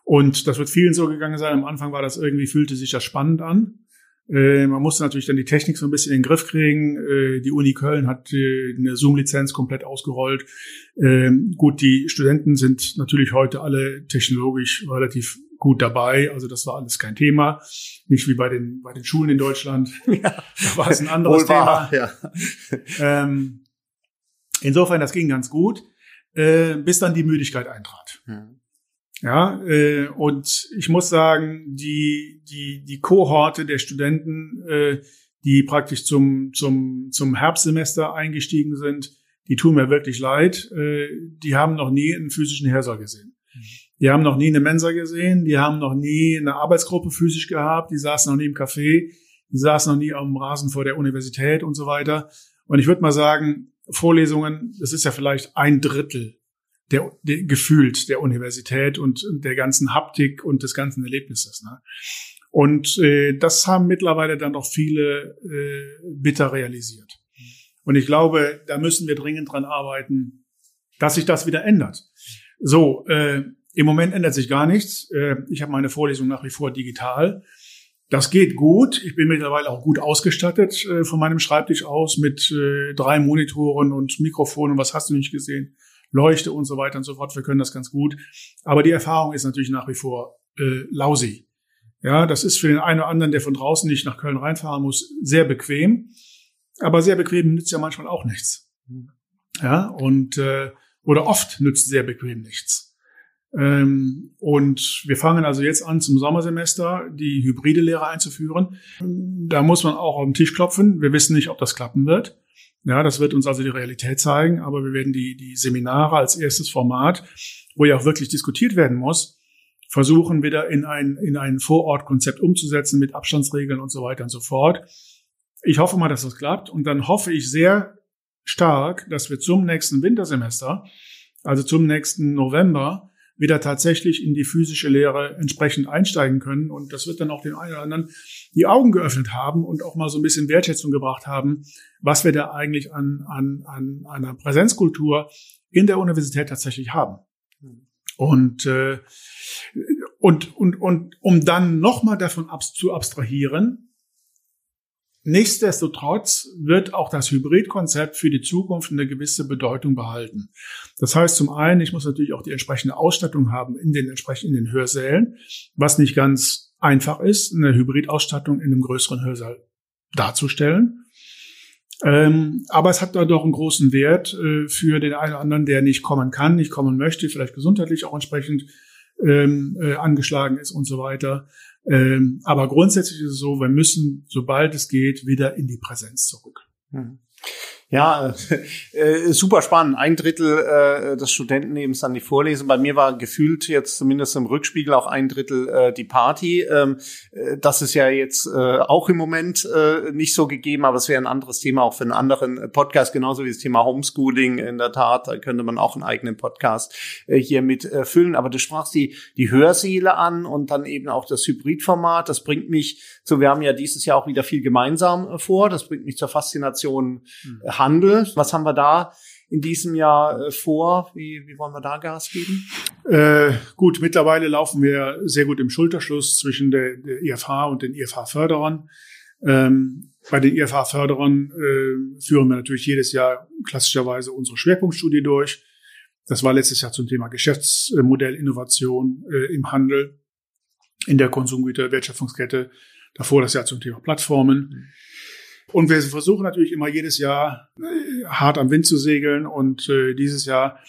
Und das wird vielen so gegangen sein. Am Anfang war das irgendwie, fühlte sich das spannend an. Äh, man musste natürlich dann die Technik so ein bisschen in den Griff kriegen. Äh, die Uni Köln hat eine Zoom-Lizenz komplett ausgerollt. Ähm, gut, die Studenten sind natürlich heute alle technologisch relativ gut dabei. Also das war alles kein Thema. Nicht wie bei den, bei den Schulen in Deutschland. Ja. Da war es ein anderes Thema. Ja. Ähm, insofern, das ging ganz gut, äh, bis dann die Müdigkeit eintrat. Ja. Ja, äh, und ich muss sagen, die, die, die Kohorte der Studenten, äh, die praktisch zum, zum, zum Herbstsemester eingestiegen sind, die tun mir wirklich leid. Äh, die haben noch nie einen physischen Hörsaal gesehen. Die haben noch nie eine Mensa gesehen, die haben noch nie eine Arbeitsgruppe physisch gehabt, die saßen noch nie im Café, die saßen noch nie am Rasen vor der Universität und so weiter. Und ich würde mal sagen, Vorlesungen, das ist ja vielleicht ein Drittel der, der gefühlt der Universität und der ganzen Haptik und des ganzen Erlebnisses. Ne? Und äh, das haben mittlerweile dann doch viele äh, bitter realisiert. Und ich glaube, da müssen wir dringend dran arbeiten, dass sich das wieder ändert. So, äh, im Moment ändert sich gar nichts. Äh, ich habe meine Vorlesung nach wie vor digital. Das geht gut. Ich bin mittlerweile auch gut ausgestattet äh, von meinem Schreibtisch aus mit äh, drei Monitoren und Mikrofonen. Was hast du nicht gesehen? Leuchte und so weiter und so fort. Wir können das ganz gut. Aber die Erfahrung ist natürlich nach wie vor äh, lousy. Ja, das ist für den einen oder anderen, der von draußen nicht nach Köln reinfahren muss, sehr bequem. Aber sehr bequem nützt ja manchmal auch nichts. Ja, und äh, oder oft nützt sehr bequem nichts. Ähm, und wir fangen also jetzt an, zum Sommersemester die hybride Lehre einzuführen. Da muss man auch auf den Tisch klopfen. Wir wissen nicht, ob das klappen wird. Ja, das wird uns also die Realität zeigen, aber wir werden die, die Seminare als erstes Format, wo ja auch wirklich diskutiert werden muss, versuchen wieder in ein, in ein Vorortkonzept umzusetzen mit Abstandsregeln und so weiter und so fort. Ich hoffe mal, dass das klappt und dann hoffe ich sehr stark, dass wir zum nächsten Wintersemester, also zum nächsten November, wieder tatsächlich in die physische Lehre entsprechend einsteigen können. Und das wird dann auch den einen oder anderen die Augen geöffnet haben und auch mal so ein bisschen Wertschätzung gebracht haben, was wir da eigentlich an, an, an einer Präsenzkultur in der Universität tatsächlich haben. Und, äh, und, und, und um dann nochmal davon ab, zu abstrahieren, Nichtsdestotrotz wird auch das Hybridkonzept für die Zukunft eine gewisse Bedeutung behalten. Das heißt zum einen, ich muss natürlich auch die entsprechende Ausstattung haben in den entsprechenden Hörsälen, was nicht ganz einfach ist, eine Hybridausstattung in einem größeren Hörsaal darzustellen. Ähm, aber es hat da doch einen großen Wert äh, für den einen oder anderen, der nicht kommen kann, nicht kommen möchte, vielleicht gesundheitlich auch entsprechend ähm, äh, angeschlagen ist und so weiter. Ähm, aber grundsätzlich ist es so, wir müssen, sobald es geht, wieder in die Präsenz zurück. Mhm. Ja, äh, äh, super spannend. Ein Drittel äh, des Studentenlebens dann die Vorlesung. Bei mir war gefühlt jetzt zumindest im Rückspiegel auch ein Drittel äh, die Party. Ähm, äh, das ist ja jetzt äh, auch im Moment äh, nicht so gegeben, aber es wäre ein anderes Thema auch für einen anderen Podcast, genauso wie das Thema Homeschooling. In der Tat, da könnte man auch einen eigenen Podcast äh, hier mit äh, füllen. Aber du sprachst die, die Hörsäle an und dann eben auch das Hybridformat. Das bringt mich so, wir haben ja dieses Jahr auch wieder viel gemeinsam äh, vor. Das bringt mich zur Faszination. Mhm Handel. Was haben wir da in diesem Jahr äh, vor? Wie, wie wollen wir da Gas geben? Äh, gut, mittlerweile laufen wir sehr gut im Schulterschluss zwischen der, der IFH und den IFH-Förderern. Ähm, bei den IFH-Förderern äh, führen wir natürlich jedes Jahr klassischerweise unsere Schwerpunktstudie durch. Das war letztes Jahr zum Thema Geschäftsmodellinnovation äh, im Handel, in der Konsumgüterwertschöpfungskette. Davor das Jahr zum Thema Plattformen. Und wir versuchen natürlich immer jedes Jahr äh, hart am Wind zu segeln. Und äh, dieses Jahr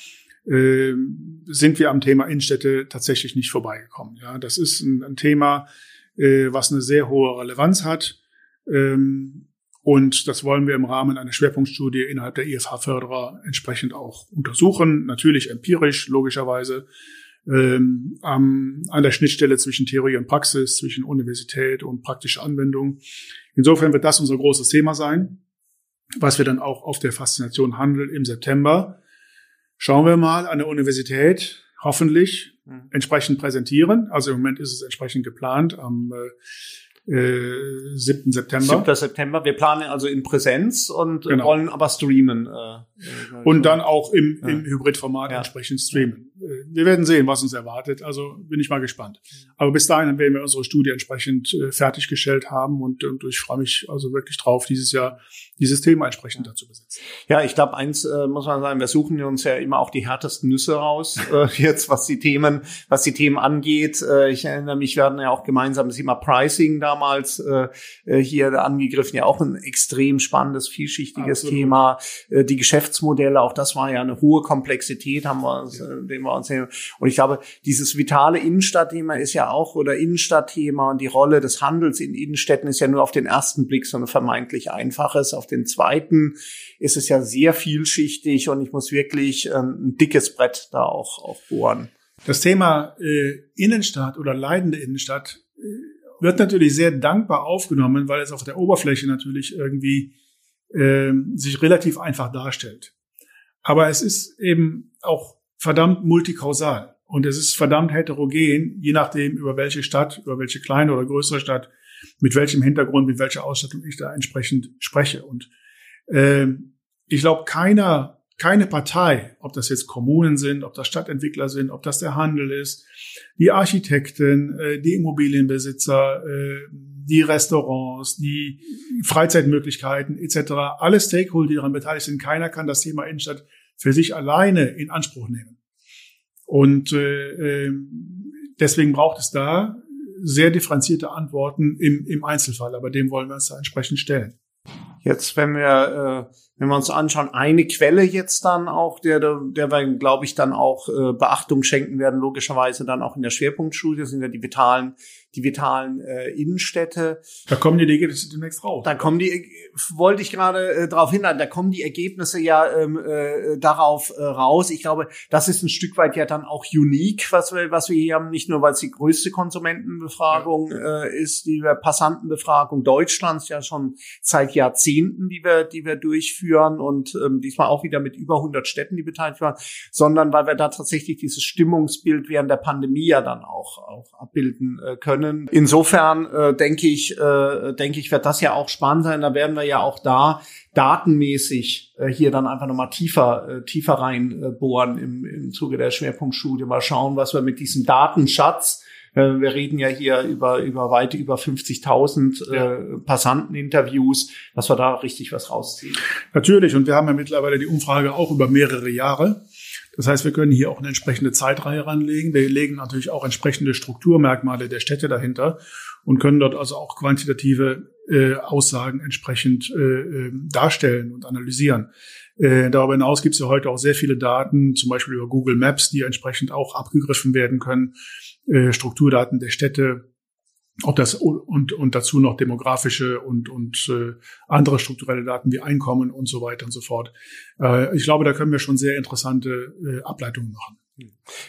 äh, sind wir am Thema Innenstädte tatsächlich nicht vorbeigekommen. Ja, das ist ein, ein Thema, äh, was eine sehr hohe Relevanz hat. Ähm, und das wollen wir im Rahmen einer Schwerpunktstudie innerhalb der IFH-Förderer entsprechend auch untersuchen. Natürlich empirisch, logischerweise ähm, am, an der Schnittstelle zwischen Theorie und Praxis, zwischen Universität und praktischer Anwendung. Insofern wird das unser großes Thema sein, was wir dann auch auf der Faszination Handel im September schauen wir mal an der Universität hoffentlich mhm. entsprechend präsentieren. Also im Moment ist es entsprechend geplant am äh, äh, 7. September. 7. September. Wir planen also in Präsenz und genau. wollen aber streamen. Äh, und dann auch im, ja. im Hybridformat ja. entsprechend streamen. Äh, wir werden sehen, was uns erwartet. Also bin ich mal gespannt. Aber bis dahin werden wir unsere Studie entsprechend äh, fertiggestellt haben und, und ich freue mich also wirklich drauf, dieses Jahr dieses Thema entsprechend dazu besetzen. Ja, ich glaube, eins äh, muss man sagen, wir suchen uns ja immer auch die härtesten Nüsse raus, äh, jetzt was die Themen, was die Themen angeht. Äh, ich erinnere mich, wir hatten ja auch gemeinsam das Thema Pricing damals äh, äh hier angegriffen, ja auch ein extrem spannendes, vielschichtiges Absolut. Thema. Äh, die Geschäftsmodelle, auch das war ja eine hohe Komplexität, haben wir uns, ja. äh, dem wir uns und ich glaube, dieses vitale Innenstadtthema ist ja auch oder Innenstadtthema und die Rolle des Handels in Innenstädten ist ja nur auf den ersten Blick so ein vermeintlich einfaches. Auf den zweiten ist es ja sehr vielschichtig und ich muss wirklich ähm, ein dickes Brett da auch, auch bohren. Das Thema äh, Innenstadt oder leidende Innenstadt äh, wird natürlich sehr dankbar aufgenommen, weil es auf der Oberfläche natürlich irgendwie äh, sich relativ einfach darstellt. Aber es ist eben auch verdammt multikausal und es ist verdammt heterogen, je nachdem, über welche Stadt, über welche kleine oder größere Stadt, mit welchem Hintergrund, mit welcher Ausstattung ich da entsprechend spreche. Und äh, ich glaube, keiner, keine Partei, ob das jetzt Kommunen sind, ob das Stadtentwickler sind, ob das der Handel ist, die Architekten, äh, die Immobilienbesitzer, äh, die Restaurants, die Freizeitmöglichkeiten etc., alle Stakeholder, die daran beteiligt sind, keiner kann das Thema Innenstadt für sich alleine in Anspruch nehmen. Und äh, ähm, deswegen braucht es da sehr differenzierte Antworten im, im Einzelfall, aber dem wollen wir uns da entsprechend stellen. Jetzt, wenn wir, äh, wenn wir uns anschauen, eine Quelle jetzt dann auch, der, der wir, glaube ich, dann auch äh, Beachtung schenken werden, logischerweise dann auch in der Schwerpunktstudie, sind ja die vitalen die vitalen äh, Innenstädte. Da kommen die Ergebnisse demnächst raus. Da kommen die, wollte ich gerade äh, darauf hinleiten, da kommen die Ergebnisse ja ähm, äh, darauf äh, raus. Ich glaube, das ist ein Stück weit ja dann auch unique, was wir, was wir hier haben, nicht nur, weil es die größte Konsumentenbefragung ja. äh, ist, die wir Passantenbefragung Deutschlands ja schon seit Jahrzehnten, die wir, die wir durchführen und ähm, diesmal auch wieder mit über 100 Städten, die beteiligt waren, sondern weil wir da tatsächlich dieses Stimmungsbild während der Pandemie ja dann auch, auch abbilden äh, können. Insofern äh, denke ich, äh, denke ich, wird das ja auch spannend sein. Da werden wir ja auch da datenmäßig äh, hier dann einfach nochmal tiefer, äh, tiefer rein äh, bohren im, im Zuge der Schwerpunktstudie. Mal schauen, was wir mit diesem Datenschatz äh, wir reden ja hier über, über weit über 50.000 ja. äh, Passanteninterviews, dass wir da richtig was rausziehen. Natürlich. Und wir haben ja mittlerweile die Umfrage auch über mehrere Jahre. Das heißt, wir können hier auch eine entsprechende Zeitreihe ranlegen. Wir legen natürlich auch entsprechende Strukturmerkmale der Städte dahinter und können dort also auch quantitative äh, Aussagen entsprechend äh, äh darstellen und analysieren. Äh, darüber hinaus gibt es ja heute auch sehr viele Daten, zum Beispiel über Google Maps, die entsprechend auch abgegriffen werden können. Äh, Strukturdaten der Städte, auch das und, und dazu noch demografische und, und äh, andere strukturelle Daten wie Einkommen und so weiter und so fort. Äh, ich glaube, da können wir schon sehr interessante äh, Ableitungen machen.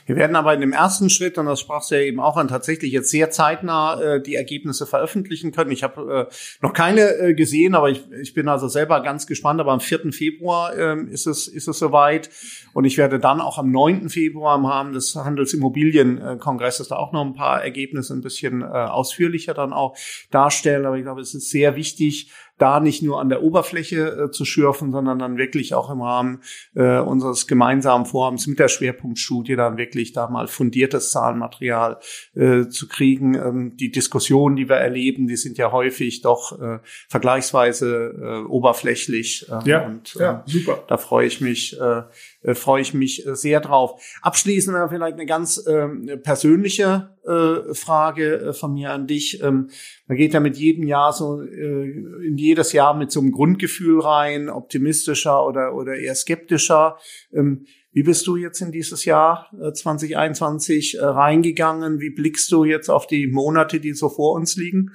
Wir werden aber in dem ersten Schritt, und das sprachst du ja eben auch an, tatsächlich jetzt sehr zeitnah äh, die Ergebnisse veröffentlichen können. Ich habe äh, noch keine äh, gesehen, aber ich, ich bin also selber ganz gespannt. Aber am 4. Februar äh, ist, es, ist es soweit. Und ich werde dann auch am 9. Februar im Rahmen des Handelsimmobilienkongresses da auch noch ein paar Ergebnisse ein bisschen äh, ausführlicher dann auch darstellen. Aber ich glaube, es ist sehr wichtig, da nicht nur an der Oberfläche äh, zu schürfen, sondern dann wirklich auch im Rahmen äh, unseres gemeinsamen Vorhabens mit der Schwerpunktstudie dann wirklich da mal fundiertes Zahlenmaterial äh, zu kriegen. Ähm, die Diskussionen, die wir erleben, die sind ja häufig doch äh, vergleichsweise äh, oberflächlich. Äh, ja, und, äh, ja, super. Da freue ich mich, äh, äh, freue ich mich äh, sehr drauf. Abschließend vielleicht eine ganz äh, persönliche äh, Frage äh, von mir an dich. Ähm, man geht ja mit jedem Jahr so äh, in jedes Jahr mit so einem Grundgefühl rein, optimistischer oder oder eher skeptischer. Ähm, wie bist du jetzt in dieses Jahr äh, 2021 äh, reingegangen? Wie blickst du jetzt auf die Monate, die so vor uns liegen?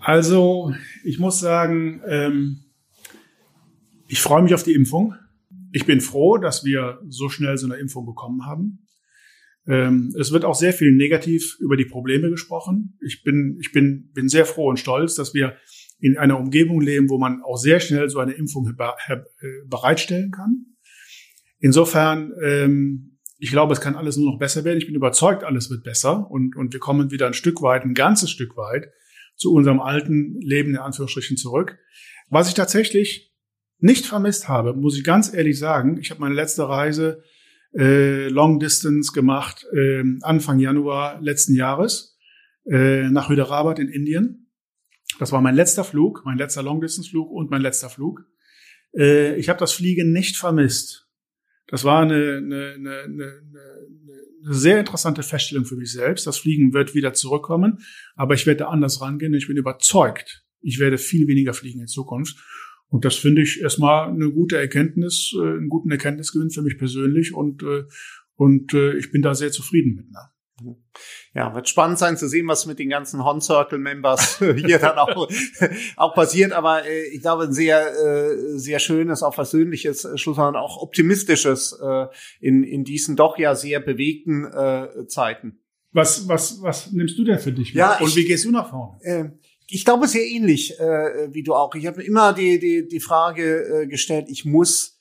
Also, ich muss sagen, ähm, ich freue mich auf die Impfung. Ich bin froh, dass wir so schnell so eine Impfung bekommen haben. Ähm, es wird auch sehr viel negativ über die Probleme gesprochen. Ich bin, ich bin, bin sehr froh und stolz, dass wir in einer Umgebung leben, wo man auch sehr schnell so eine Impfung äh, bereitstellen kann. Insofern, ähm, ich glaube, es kann alles nur noch besser werden. Ich bin überzeugt, alles wird besser und, und wir kommen wieder ein Stück weit, ein ganzes Stück weit zu unserem alten Leben in Anführungsstrichen zurück. Was ich tatsächlich nicht vermisst habe, muss ich ganz ehrlich sagen. Ich habe meine letzte Reise äh, Long Distance gemacht äh, Anfang Januar letzten Jahres äh, nach Hyderabad in Indien. Das war mein letzter Flug, mein letzter Long Distance Flug und mein letzter Flug. Äh, ich habe das Fliegen nicht vermisst. Das war eine, eine, eine, eine, eine sehr interessante Feststellung für mich selbst. Das Fliegen wird wieder zurückkommen, aber ich werde anders rangehen. Ich bin überzeugt, ich werde viel weniger fliegen in Zukunft. Und das finde ich erstmal eine gute Erkenntnis, äh, einen guten Erkenntnisgewinn für mich persönlich und, äh, und äh, ich bin da sehr zufrieden mit. Ne? Ja, wird spannend sein zu sehen, was mit den ganzen Horn Circle Members hier dann auch, auch passiert. Aber äh, ich glaube, ein sehr, äh, sehr schönes, auch versöhnliches Schluss, und auch optimistisches äh, in, in diesen doch ja sehr bewegten äh, Zeiten. Was, was, was nimmst du denn für dich? Mit? Ja, und wie gehst du nach vorne? Äh, ich glaube sehr ähnlich äh, wie du auch. Ich habe immer die, die, die Frage äh, gestellt, ich muss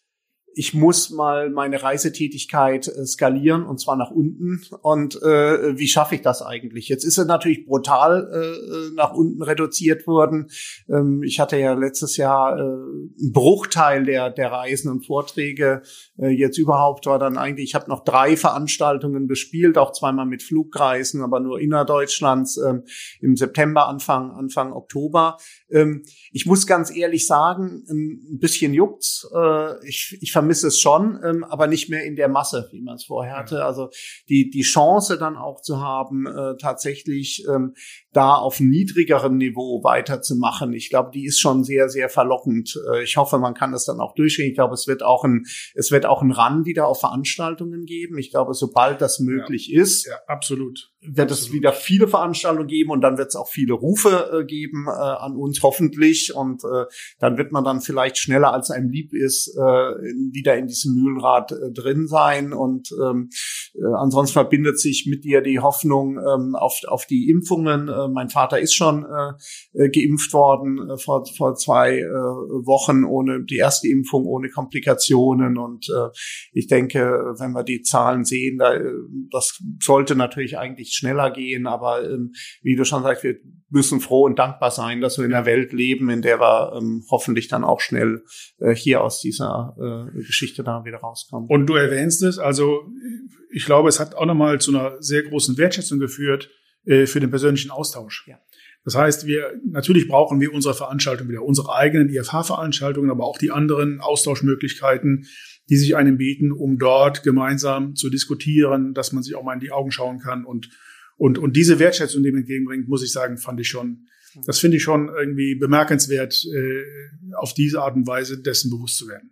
ich muss mal meine Reisetätigkeit äh, skalieren und zwar nach unten. Und äh, wie schaffe ich das eigentlich? Jetzt ist er natürlich brutal äh, nach unten reduziert worden. Ähm, ich hatte ja letztes Jahr äh, einen Bruchteil der, der Reisen und Vorträge. Äh, jetzt überhaupt war dann eigentlich, ich habe noch drei Veranstaltungen bespielt, auch zweimal mit Flugreisen, aber nur innerdeutschlands äh, im September, Anfang, Anfang Oktober. Ähm, ich muss ganz ehrlich sagen, ein bisschen juckt's. Äh, ich, ich vermisse es schon, ähm, aber nicht mehr in der Masse, wie man es vorher hatte. Also die, die Chance dann auch zu haben, äh, tatsächlich ähm, da auf niedrigerem Niveau weiterzumachen. Ich glaube, die ist schon sehr, sehr verlockend. Äh, ich hoffe, man kann das dann auch durchgehen. Ich glaube, es wird auch ein, es wird auch ein Run wieder auf Veranstaltungen geben. Ich glaube, sobald das möglich ja. ist. Ja, absolut. Wird es wieder viele Veranstaltungen geben und dann wird es auch viele Rufe äh, geben äh, an uns hoffentlich. Und äh, dann wird man dann vielleicht schneller als einem lieb ist äh, wieder in diesem Mühlenrad äh, drin sein. Und ähm, äh, ansonsten verbindet sich mit dir die Hoffnung ähm, auf, auf die Impfungen. Äh, mein Vater ist schon äh, äh geimpft worden äh, vor, vor zwei äh, Wochen ohne die erste Impfung ohne Komplikationen. Und äh, ich denke, wenn wir die Zahlen sehen, da, das sollte natürlich eigentlich schneller gehen, aber ähm, wie du schon sagst, wir müssen froh und dankbar sein, dass wir in einer Welt leben, in der wir ähm, hoffentlich dann auch schnell äh, hier aus dieser äh, Geschichte da wieder rauskommen. Und du erwähnst es, also ich glaube, es hat auch nochmal zu einer sehr großen Wertschätzung geführt äh, für den persönlichen Austausch. Ja. Das heißt, wir natürlich brauchen wir unsere Veranstaltungen wieder, unsere eigenen IFH-Veranstaltungen, aber auch die anderen Austauschmöglichkeiten, die sich einem bieten, um dort gemeinsam zu diskutieren, dass man sich auch mal in die Augen schauen kann und und und diese Wertschätzung, die man entgegenbringt, muss ich sagen, fand ich schon, das finde ich schon irgendwie bemerkenswert, äh, auf diese Art und Weise dessen bewusst zu werden.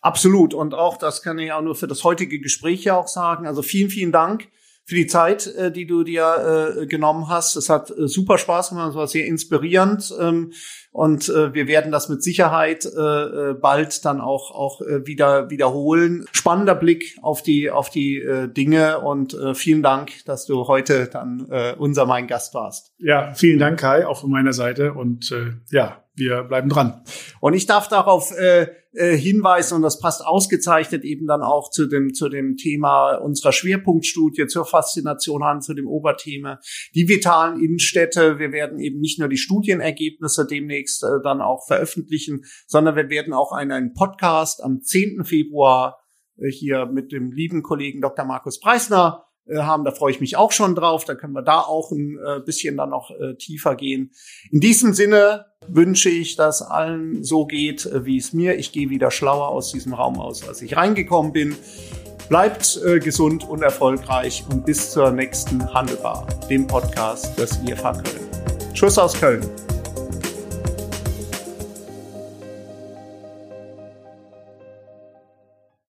Absolut und auch das kann ich auch nur für das heutige Gespräch ja auch sagen. Also vielen vielen Dank für die Zeit, äh, die du dir äh, genommen hast. Es hat äh, super Spaß gemacht, es war sehr inspirierend. Ähm, und äh, wir werden das mit Sicherheit äh, äh, bald dann auch auch äh, wieder wiederholen. Spannender Blick auf die auf die äh, Dinge und äh, vielen Dank, dass du heute dann äh, unser mein Gast warst. Ja, vielen Dank Kai, auch von meiner Seite und äh, ja, wir bleiben dran. Und ich darf darauf äh, äh, hinweisen, und das passt ausgezeichnet eben dann auch zu dem, zu dem Thema unserer Schwerpunktstudie zur Faszination an, zu dem Oberthema, die vitalen Innenstädte. Wir werden eben nicht nur die Studienergebnisse demnächst äh, dann auch veröffentlichen, sondern wir werden auch einen, einen Podcast am 10. Februar äh, hier mit dem lieben Kollegen Dr. Markus Preisner haben. Da freue ich mich auch schon drauf. Da können wir da auch ein äh, bisschen dann noch äh, tiefer gehen. In diesem Sinne wünsche ich, dass allen so geht, äh, wie es mir. Ich gehe wieder schlauer aus diesem Raum aus, als ich reingekommen bin. Bleibt äh, gesund und erfolgreich und bis zur nächsten Handelbar, dem Podcast des IFH Köln. Tschüss aus Köln.